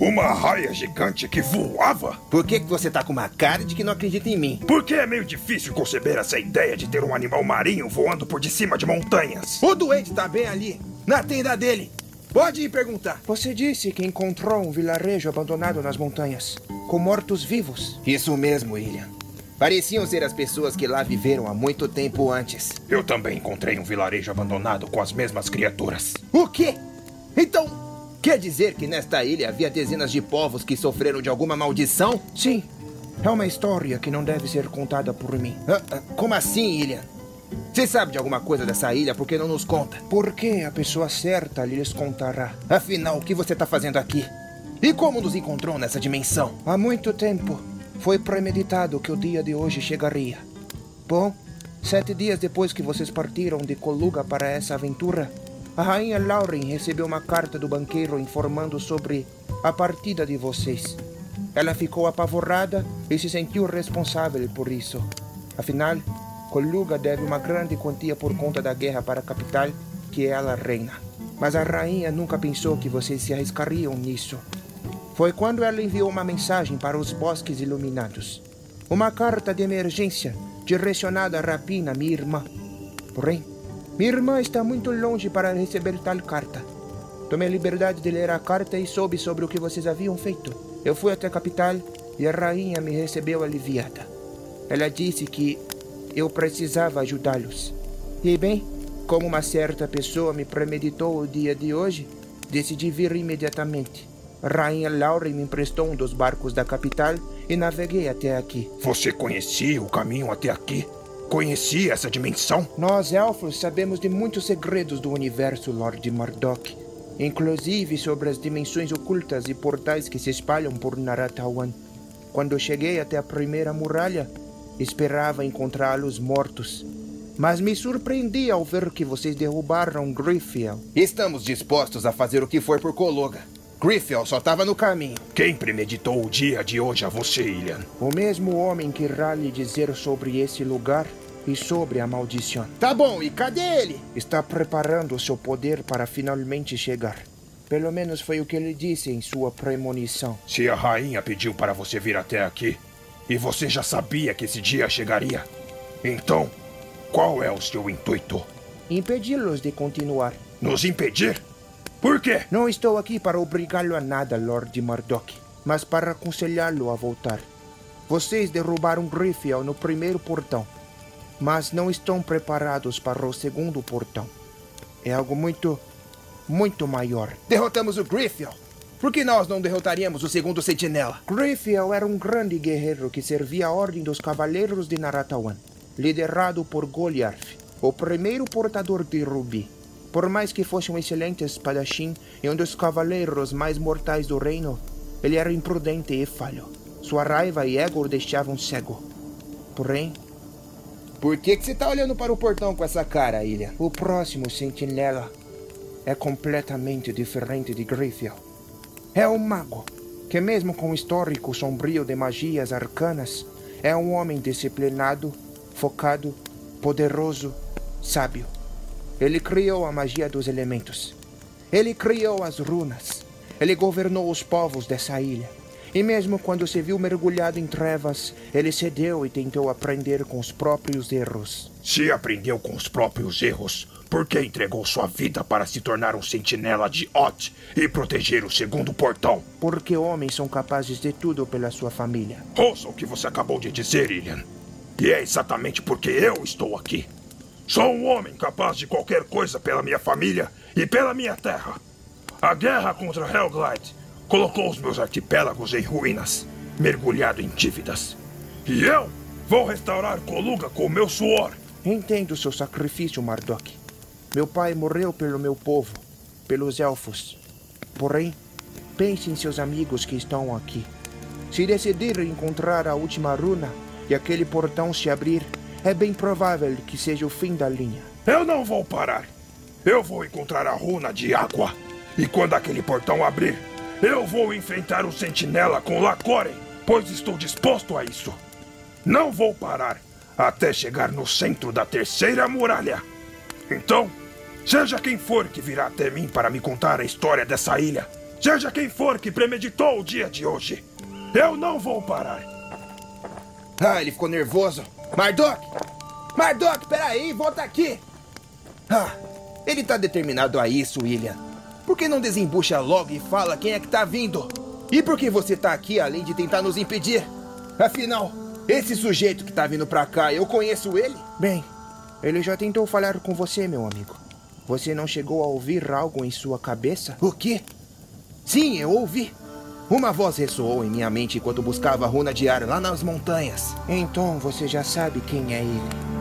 Uma raia gigante que voava? Por que, que você tá com uma cara de que não acredita em mim? Porque é meio difícil conceber essa ideia de ter um animal marinho voando por de cima de montanhas. O doente tá bem ali, na tenda dele. Pode ir perguntar. Você disse que encontrou um vilarejo abandonado nas montanhas, com mortos-vivos. Isso mesmo, William. Pareciam ser as pessoas que lá viveram há muito tempo antes. Eu também encontrei um vilarejo abandonado com as mesmas criaturas. O quê? Então, quer dizer que nesta ilha havia dezenas de povos que sofreram de alguma maldição? Sim. É uma história que não deve ser contada por mim. Ah, ah, como assim, William? Você sabe de alguma coisa dessa ilha, por que não nos conta? Porque a pessoa certa lhes contará. Afinal, o que você está fazendo aqui? E como nos encontrou nessa dimensão? Há muito tempo, foi premeditado que o dia de hoje chegaria. Bom, sete dias depois que vocês partiram de Coluga para essa aventura, a rainha Lauren recebeu uma carta do banqueiro informando sobre a partida de vocês. Ela ficou apavorada e se sentiu responsável por isso. Afinal, Coluga deve uma grande quantia por conta da guerra para a capital, que ela reina. Mas a rainha nunca pensou que vocês se arriscariam nisso. Foi quando ela enviou uma mensagem para os bosques iluminados. Uma carta de emergência direcionada a Rapina, minha irmã. Porém, minha irmã está muito longe para receber tal carta. Tomei a liberdade de ler a carta e soube sobre o que vocês haviam feito. Eu fui até a capital e a rainha me recebeu aliviada. Ela disse que eu precisava ajudá-los. E bem, como uma certa pessoa me premeditou o dia de hoje, decidi vir imediatamente. Rainha Lauren me emprestou um dos barcos da capital e naveguei até aqui. Você conhecia o caminho até aqui? Conhecia essa dimensão? Nós, elfos, sabemos de muitos segredos do universo, Lord Mardok. Inclusive sobre as dimensões ocultas e portais que se espalham por Naratawan. Quando cheguei até a primeira muralha, esperava encontrá-los mortos. Mas me surpreendi ao ver que vocês derrubaram Griffiel. Estamos dispostos a fazer o que for por Cologa. Griffel só estava no caminho. Quem premeditou o dia de hoje a você, Ilian? O mesmo homem que irá lhe dizer sobre esse lugar e sobre a maldição. Tá bom, e cadê ele? Está preparando seu poder para finalmente chegar. Pelo menos foi o que ele disse em sua premonição. Se a rainha pediu para você vir até aqui, e você já sabia que esse dia chegaria, então qual é o seu intuito? Impedi-los de continuar. Nos impedir? Por quê? Não estou aqui para obrigá-lo a nada, Lord Mardok, mas para aconselhá-lo a voltar. Vocês derrubaram Griffiel no primeiro portão, mas não estão preparados para o segundo portão. É algo muito, muito maior. Derrotamos o Griffiel. Por que nós não derrotaríamos o segundo sentinela? Griffiel era um grande guerreiro que servia a ordem dos Cavaleiros de Naratawan, liderado por Goliarth, o primeiro portador de Rubi. Por mais que fosse um excelente espadachim e um dos cavaleiros mais mortais do reino, ele era imprudente e falho. Sua raiva e ego o deixavam cego. Porém... Por que, que você está olhando para o portão com essa cara, Ilha? O próximo sentinela é completamente diferente de Griffiel. É um mago, que mesmo com um histórico sombrio de magias arcanas, é um homem disciplinado, focado, poderoso, sábio. Ele criou a magia dos elementos. Ele criou as runas. Ele governou os povos dessa ilha. E mesmo quando se viu mergulhado em trevas, ele cedeu e tentou aprender com os próprios erros. Se aprendeu com os próprios erros, por que entregou sua vida para se tornar um sentinela de Ot e proteger o segundo portão? Porque homens são capazes de tudo pela sua família. Ouça o que você acabou de dizer, Ilian. E é exatamente porque eu estou aqui. Sou um homem capaz de qualquer coisa pela minha família e pela minha terra. A guerra contra Helglide colocou os meus arquipélagos em ruínas, mergulhado em dívidas. E eu vou restaurar Coluga com meu suor. Entendo seu sacrifício, Mardok. Meu pai morreu pelo meu povo, pelos elfos. Porém, pense em seus amigos que estão aqui. Se decidir encontrar a última runa e aquele portão se abrir, é bem provável que seja o fim da linha. Eu não vou parar. Eu vou encontrar a runa de água. E quando aquele portão abrir, eu vou enfrentar o sentinela com Lacoren, pois estou disposto a isso. Não vou parar até chegar no centro da terceira muralha. Então, seja quem for que virá até mim para me contar a história dessa ilha, Seja quem for que premeditou o dia de hoje, eu não vou parar. Ah, ele ficou nervoso. Marduk! Marduk, peraí, volta aqui! Ah, ele tá determinado a isso, William. Por que não desembucha logo e fala quem é que tá vindo? E por que você tá aqui além de tentar nos impedir? Afinal, esse sujeito que tá vindo pra cá, eu conheço ele? Bem, ele já tentou falar com você, meu amigo. Você não chegou a ouvir algo em sua cabeça? O quê? Sim, eu ouvi. Uma voz ressoou em minha mente enquanto buscava a runa de ar lá nas montanhas. Então você já sabe quem é ele.